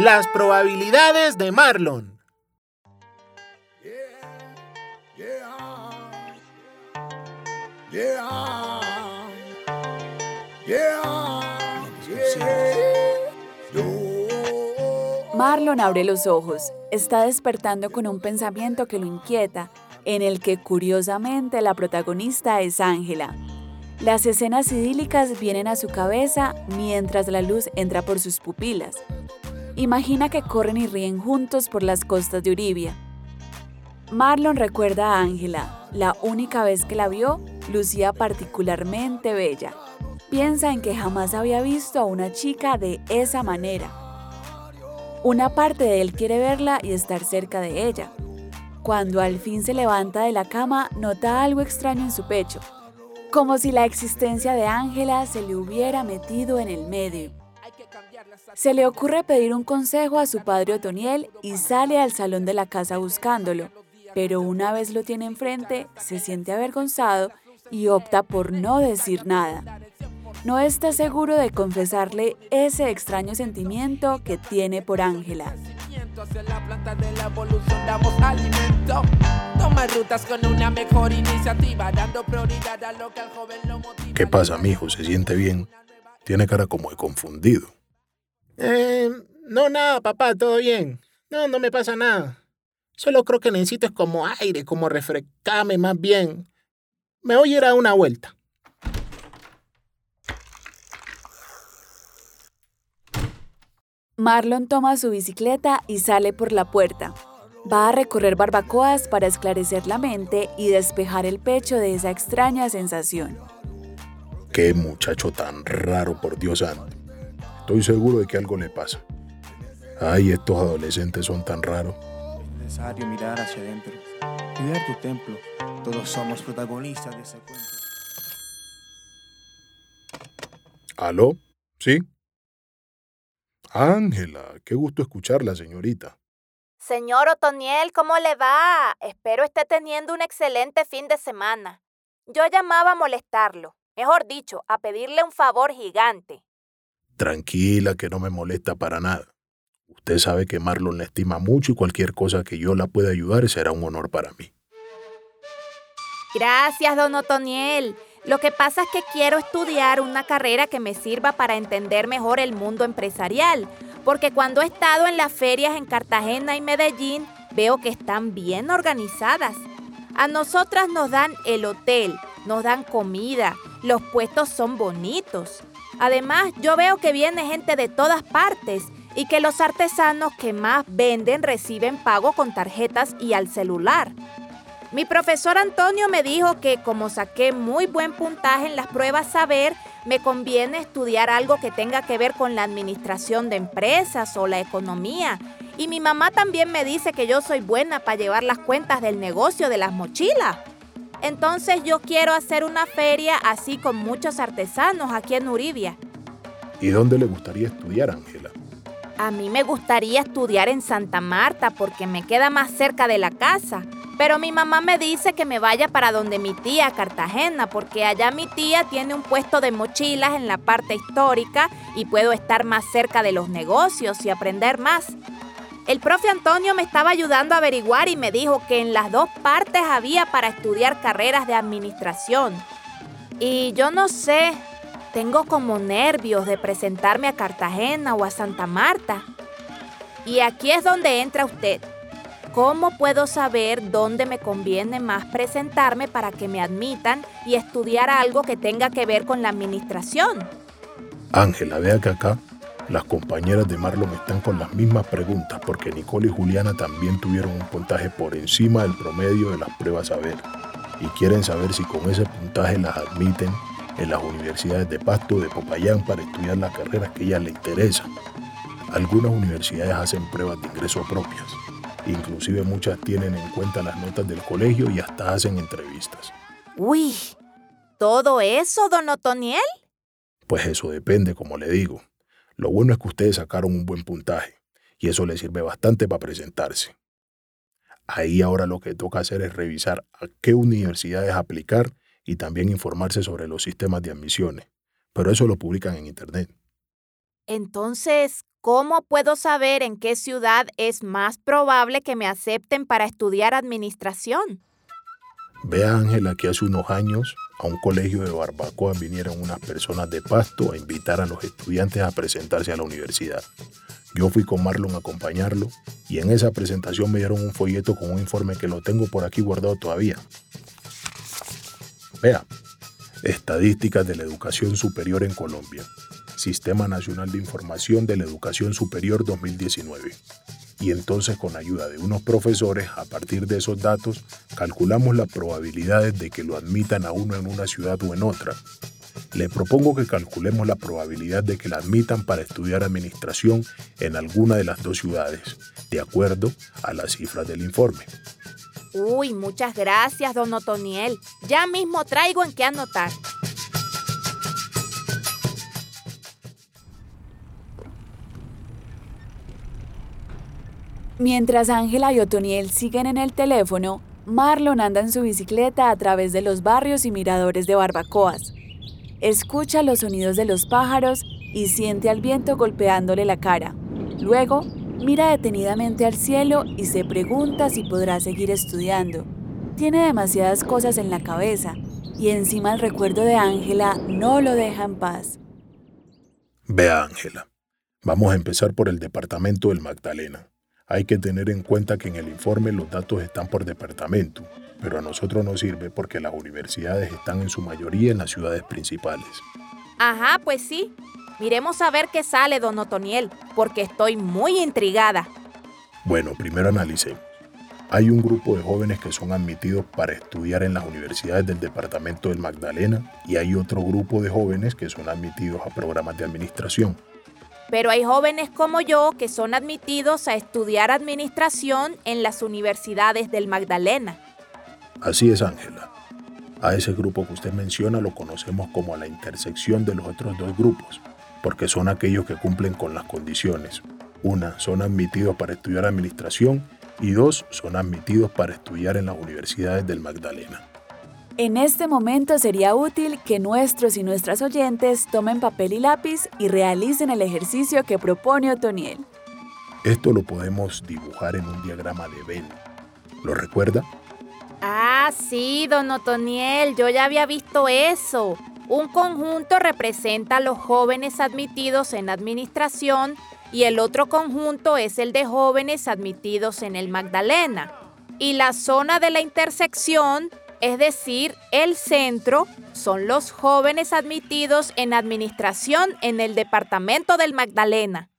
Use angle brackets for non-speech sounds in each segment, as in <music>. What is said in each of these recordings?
las probabilidades de Marlon. Marlon abre los ojos. Está despertando con un pensamiento que lo inquieta, en el que curiosamente la protagonista es Ángela. Las escenas idílicas vienen a su cabeza mientras la luz entra por sus pupilas. Imagina que corren y ríen juntos por las costas de Uribia. Marlon recuerda a Ángela. La única vez que la vio, lucía particularmente bella. Piensa en que jamás había visto a una chica de esa manera. Una parte de él quiere verla y estar cerca de ella. Cuando al fin se levanta de la cama, nota algo extraño en su pecho, como si la existencia de Ángela se le hubiera metido en el medio. Se le ocurre pedir un consejo a su padre Otoniel y sale al salón de la casa buscándolo, pero una vez lo tiene enfrente, se siente avergonzado y opta por no decir nada. No está seguro de confesarle ese extraño sentimiento que tiene por Ángela. ¿Qué pasa, mijo? ¿Se siente bien? Tiene cara como de confundido. Eh, no, nada, papá, todo bien. No, no me pasa nada. Solo creo que necesito es como aire, como refrescarme más bien. Me voy a ir a una vuelta. Marlon toma su bicicleta y sale por la puerta. Va a recorrer barbacoas para esclarecer la mente y despejar el pecho de esa extraña sensación. Qué muchacho tan raro, por Dios santo. Estoy seguro de que algo le pasa. Ay, estos adolescentes son tan raros. Es necesario mirar hacia adentro, cuidar tu templo. Todos somos protagonistas de ese cuento. ¿Aló? ¿Sí? Ángela, qué gusto escucharla, señorita. Señor Otoniel, ¿cómo le va? Espero esté teniendo un excelente fin de semana. Yo llamaba a molestarlo, mejor dicho, a pedirle un favor gigante. Tranquila, que no me molesta para nada. Usted sabe que Marlon la estima mucho y cualquier cosa que yo la pueda ayudar será un honor para mí. Gracias, don Otoniel. Lo que pasa es que quiero estudiar una carrera que me sirva para entender mejor el mundo empresarial, porque cuando he estado en las ferias en Cartagena y Medellín, veo que están bien organizadas. A nosotras nos dan el hotel, nos dan comida, los puestos son bonitos. Además, yo veo que viene gente de todas partes y que los artesanos que más venden reciben pago con tarjetas y al celular. Mi profesor Antonio me dijo que como saqué muy buen puntaje en las pruebas saber, me conviene estudiar algo que tenga que ver con la administración de empresas o la economía. Y mi mamá también me dice que yo soy buena para llevar las cuentas del negocio de las mochilas. Entonces yo quiero hacer una feria así con muchos artesanos aquí en Uribia. ¿Y dónde le gustaría estudiar, Ángela? A mí me gustaría estudiar en Santa Marta porque me queda más cerca de la casa. Pero mi mamá me dice que me vaya para donde mi tía, Cartagena, porque allá mi tía tiene un puesto de mochilas en la parte histórica y puedo estar más cerca de los negocios y aprender más. El profe Antonio me estaba ayudando a averiguar y me dijo que en las dos partes había para estudiar carreras de administración. Y yo no sé, tengo como nervios de presentarme a Cartagena o a Santa Marta. Y aquí es donde entra usted. ¿Cómo puedo saber dónde me conviene más presentarme para que me admitan y estudiar algo que tenga que ver con la administración? Ángela, vea que acá las compañeras de Marlon están con las mismas preguntas porque Nicole y Juliana también tuvieron un puntaje por encima del promedio de las pruebas a ver y quieren saber si con ese puntaje las admiten en las universidades de Pasto de Popayán para estudiar las carreras que a ellas les interesan. Algunas universidades hacen pruebas de ingreso propias. Inclusive muchas tienen en cuenta las notas del colegio y hasta hacen entrevistas. Uy, ¿todo eso, don Otoniel? Pues eso depende, como le digo. Lo bueno es que ustedes sacaron un buen puntaje y eso les sirve bastante para presentarse. Ahí ahora lo que toca hacer es revisar a qué universidades aplicar y también informarse sobre los sistemas de admisiones. Pero eso lo publican en Internet. Entonces, ¿cómo puedo saber en qué ciudad es más probable que me acepten para estudiar administración? Ve Ángela que hace unos años a un colegio de Barbacoa vinieron unas personas de Pasto a invitar a los estudiantes a presentarse a la universidad. Yo fui con Marlon a acompañarlo y en esa presentación me dieron un folleto con un informe que lo tengo por aquí guardado todavía. Vea, Estadísticas de la Educación Superior en Colombia, Sistema Nacional de Información de la Educación Superior 2019 y entonces con ayuda de unos profesores, a partir de esos datos, calculamos las probabilidades de que lo admitan a uno en una ciudad o en otra. Le propongo que calculemos la probabilidad de que la admitan para estudiar administración en alguna de las dos ciudades, de acuerdo a las cifras del informe. Uy, muchas gracias, don Otoniel. Ya mismo traigo en qué anotar. Mientras Ángela y Otoniel siguen en el teléfono, Marlon anda en su bicicleta a través de los barrios y miradores de barbacoas. Escucha los sonidos de los pájaros y siente al viento golpeándole la cara. Luego, mira detenidamente al cielo y se pregunta si podrá seguir estudiando. Tiene demasiadas cosas en la cabeza y encima el recuerdo de Ángela no lo deja en paz. Vea, Ángela, vamos a empezar por el departamento del Magdalena. Hay que tener en cuenta que en el informe los datos están por departamento, pero a nosotros nos sirve porque las universidades están en su mayoría en las ciudades principales. Ajá, pues sí. Miremos a ver qué sale, don Otoniel, porque estoy muy intrigada. Bueno, primero analicemos. Hay un grupo de jóvenes que son admitidos para estudiar en las universidades del departamento del Magdalena y hay otro grupo de jóvenes que son admitidos a programas de administración. Pero hay jóvenes como yo que son admitidos a estudiar administración en las universidades del Magdalena. Así es, Ángela. A ese grupo que usted menciona lo conocemos como la intersección de los otros dos grupos, porque son aquellos que cumplen con las condiciones. Una, son admitidos para estudiar administración y dos, son admitidos para estudiar en las universidades del Magdalena. En este momento sería útil que nuestros y nuestras oyentes tomen papel y lápiz y realicen el ejercicio que propone Otoniel. Esto lo podemos dibujar en un diagrama de Venn. ¿Lo recuerda? Ah, sí, don Otoniel, yo ya había visto eso. Un conjunto representa a los jóvenes admitidos en administración y el otro conjunto es el de jóvenes admitidos en el Magdalena. Y la zona de la intersección es decir, el centro son los jóvenes admitidos en administración en el departamento del Magdalena.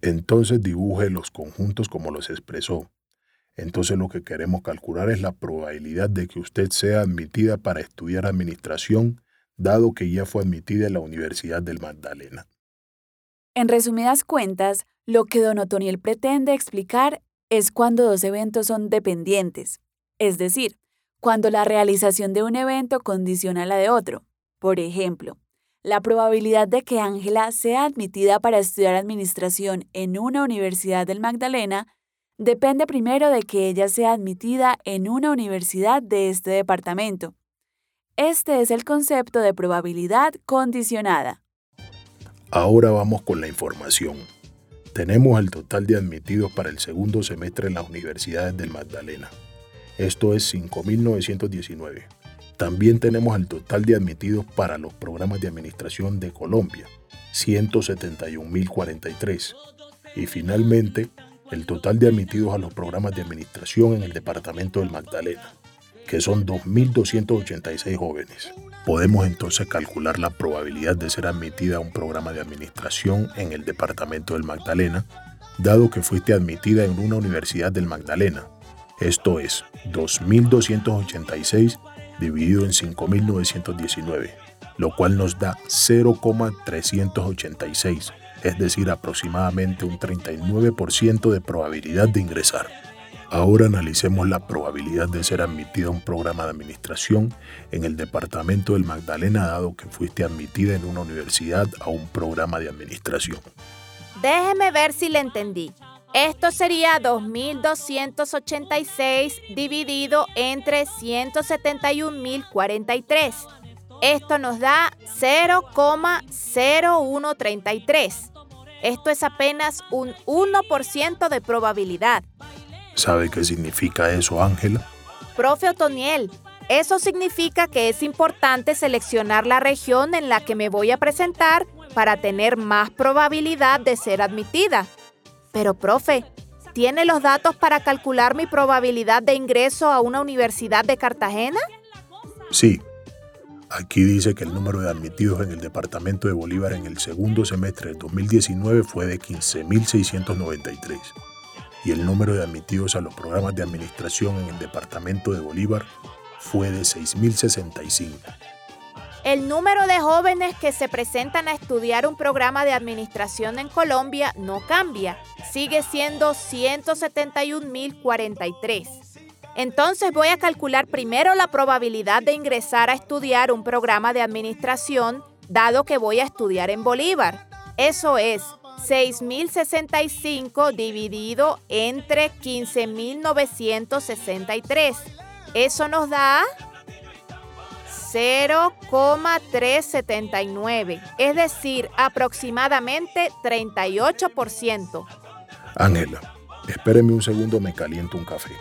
Entonces dibuje los conjuntos como los expresó. Entonces lo que queremos calcular es la probabilidad de que usted sea admitida para estudiar administración, dado que ya fue admitida en la Universidad del Magdalena. En resumidas cuentas, lo que don Otoniel pretende explicar es cuando dos eventos son dependientes, es decir, cuando la realización de un evento condiciona la de otro. Por ejemplo, la probabilidad de que Ángela sea admitida para estudiar administración en una universidad del Magdalena depende primero de que ella sea admitida en una universidad de este departamento. Este es el concepto de probabilidad condicionada. Ahora vamos con la información. Tenemos el total de admitidos para el segundo semestre en las universidades del Magdalena. Esto es 5.919. También tenemos el total de admitidos para los programas de administración de Colombia, 171.043. Y finalmente, el total de admitidos a los programas de administración en el departamento del Magdalena, que son 2.286 jóvenes. Podemos entonces calcular la probabilidad de ser admitida a un programa de administración en el departamento del Magdalena, dado que fuiste admitida en una universidad del Magdalena, esto es 2.286 dividido en 5.919, lo cual nos da 0,386, es decir, aproximadamente un 39% de probabilidad de ingresar. Ahora analicemos la probabilidad de ser admitida a un programa de administración en el departamento del Magdalena dado que fuiste admitida en una universidad a un programa de administración. Déjeme ver si le entendí. Esto sería 2.286 dividido entre 171.043. Esto nos da 0,0133. Esto es apenas un 1% de probabilidad. ¿Sabe qué significa eso, Ángela? Profe Otoniel, eso significa que es importante seleccionar la región en la que me voy a presentar para tener más probabilidad de ser admitida. Pero, profe, ¿tiene los datos para calcular mi probabilidad de ingreso a una universidad de Cartagena? Sí. Aquí dice que el número de admitidos en el departamento de Bolívar en el segundo semestre de 2019 fue de 15.693 y el número de admitidos a los programas de administración en el departamento de Bolívar fue de 6.065. El número de jóvenes que se presentan a estudiar un programa de administración en Colombia no cambia, sigue siendo 171.043. Entonces voy a calcular primero la probabilidad de ingresar a estudiar un programa de administración, dado que voy a estudiar en Bolívar. Eso es 6.065 dividido entre 15.963. Eso nos da 0,379, es decir, aproximadamente 38%. Ángela, espéreme un segundo, me caliento un café.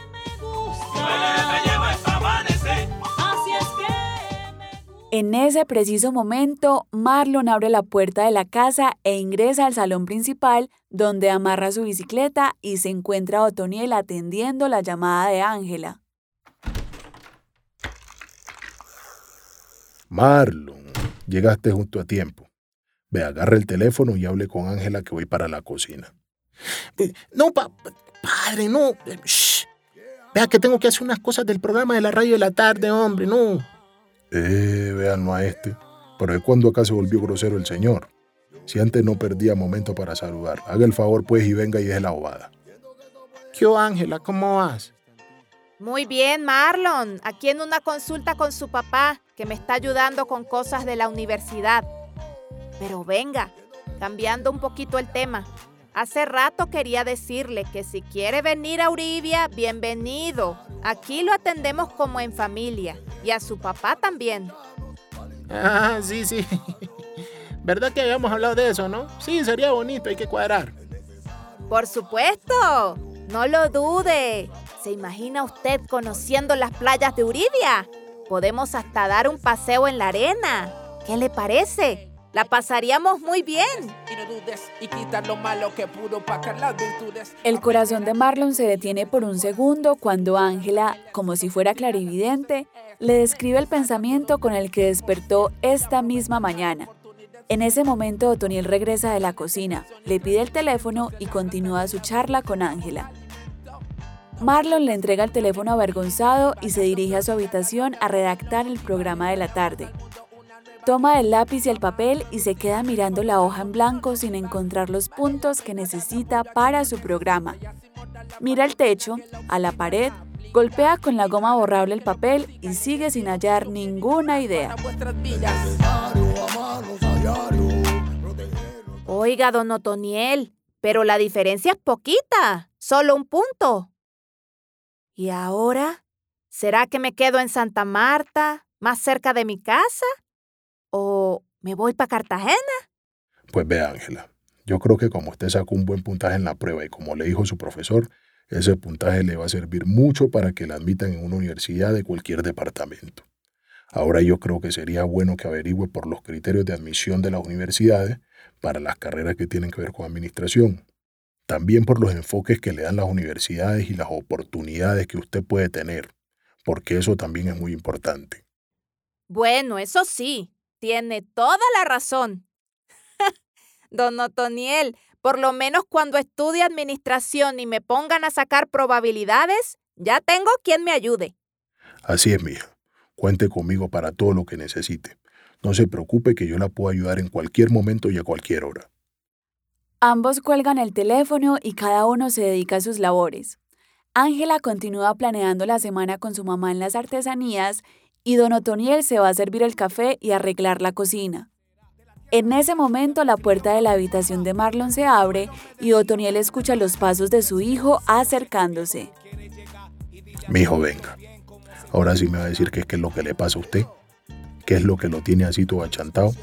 En ese preciso momento, Marlon abre la puerta de la casa e ingresa al salón principal, donde amarra su bicicleta y se encuentra a Otoniel atendiendo la llamada de Ángela. Marlon, llegaste junto a tiempo. Ve, agarra el teléfono y hable con Ángela que voy para la cocina. Eh, No, pa- padre, no. Eh, shh. Vea que tengo que hacer unas cosas del programa de la radio de la tarde, hombre, no. Eh, véanlo a este. Pero es cuando acá se volvió grosero el señor. Si antes no perdía momento para saludar. Haga el favor pues y venga y deje la bobada. ¿Qué, Ángela? ¿Cómo vas? Muy bien, Marlon. Aquí en una consulta con su papá, que me está ayudando con cosas de la universidad. Pero venga, cambiando un poquito el tema. Hace rato quería decirle que si quiere venir a Uribia, bienvenido. Aquí lo atendemos como en familia. Y a su papá también. Ah, sí, sí. <laughs> ¿Verdad que habíamos hablado de eso, no? Sí, sería bonito, hay que cuadrar. Por supuesto. No lo dude. ¿Se imagina usted conociendo las playas de Uribia? Podemos hasta dar un paseo en la arena. ¿Qué le parece? La pasaríamos muy bien. El corazón de Marlon se detiene por un segundo cuando Ángela, como si fuera clarividente, le describe el pensamiento con el que despertó esta misma mañana. En ese momento, Otoniel regresa de la cocina, le pide el teléfono y continúa su charla con Ángela. Marlon le entrega el teléfono avergonzado y se dirige a su habitación a redactar el programa de la tarde. Toma el lápiz y el papel y se queda mirando la hoja en blanco sin encontrar los puntos que necesita para su programa. Mira el techo, a la pared, golpea con la goma borrable el papel y sigue sin hallar ninguna idea. Oiga, don Otoniel, pero la diferencia es poquita, solo un punto. ¿Y ahora? ¿Será que me quedo en Santa Marta, más cerca de mi casa? ¿O me voy para Cartagena? Pues ve, Ángela, yo creo que como usted sacó un buen puntaje en la prueba y como le dijo su profesor, ese puntaje le va a servir mucho para que la admitan en una universidad de cualquier departamento. Ahora yo creo que sería bueno que averigüe por los criterios de admisión de las universidades para las carreras que tienen que ver con administración. También por los enfoques que le dan las universidades y las oportunidades que usted puede tener, porque eso también es muy importante. Bueno, eso sí, tiene toda la razón. <laughs> Don Otoniel, por lo menos cuando estudie administración y me pongan a sacar probabilidades, ya tengo quien me ayude. Así es, mija. Cuente conmigo para todo lo que necesite. No se preocupe que yo la puedo ayudar en cualquier momento y a cualquier hora. Ambos cuelgan el teléfono y cada uno se dedica a sus labores. Ángela continúa planeando la semana con su mamá en las artesanías y don Otoniel se va a servir el café y arreglar la cocina. En ese momento la puerta de la habitación de Marlon se abre y Otoniel escucha los pasos de su hijo acercándose. Mi hijo, venga. Ahora sí me va a decir qué es lo que le pasa a usted, qué es lo que lo tiene así todo achantado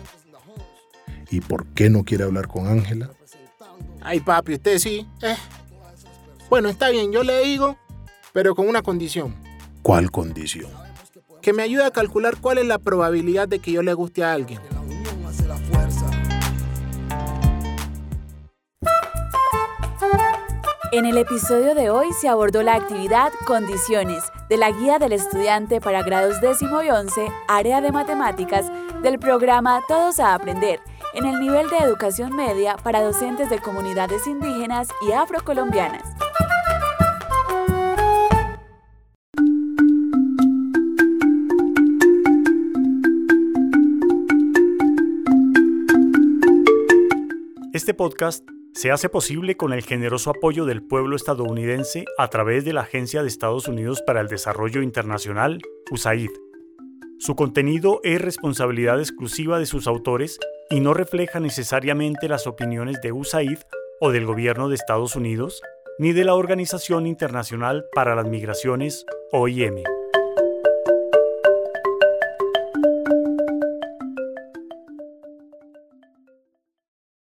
y por qué no quiere hablar con Ángela. Ay, papi, usted sí. Eh. Bueno, está bien, yo le digo, pero con una condición. ¿Cuál condición? Que me ayude a calcular cuál es la probabilidad de que yo le guste a alguien. En el episodio de hoy se abordó la actividad Condiciones de la Guía del Estudiante para grados décimo y once, área de matemáticas, del programa Todos a Aprender, en el nivel de educación media para docentes de comunidades indígenas y afrocolombianas. Este podcast se hace posible con el generoso apoyo del pueblo estadounidense a través de la Agencia de Estados Unidos para el Desarrollo Internacional, USAID. Su contenido es responsabilidad exclusiva de sus autores y no refleja necesariamente las opiniones de USAID o del gobierno de Estados Unidos, ni de la Organización Internacional para las Migraciones, OIM.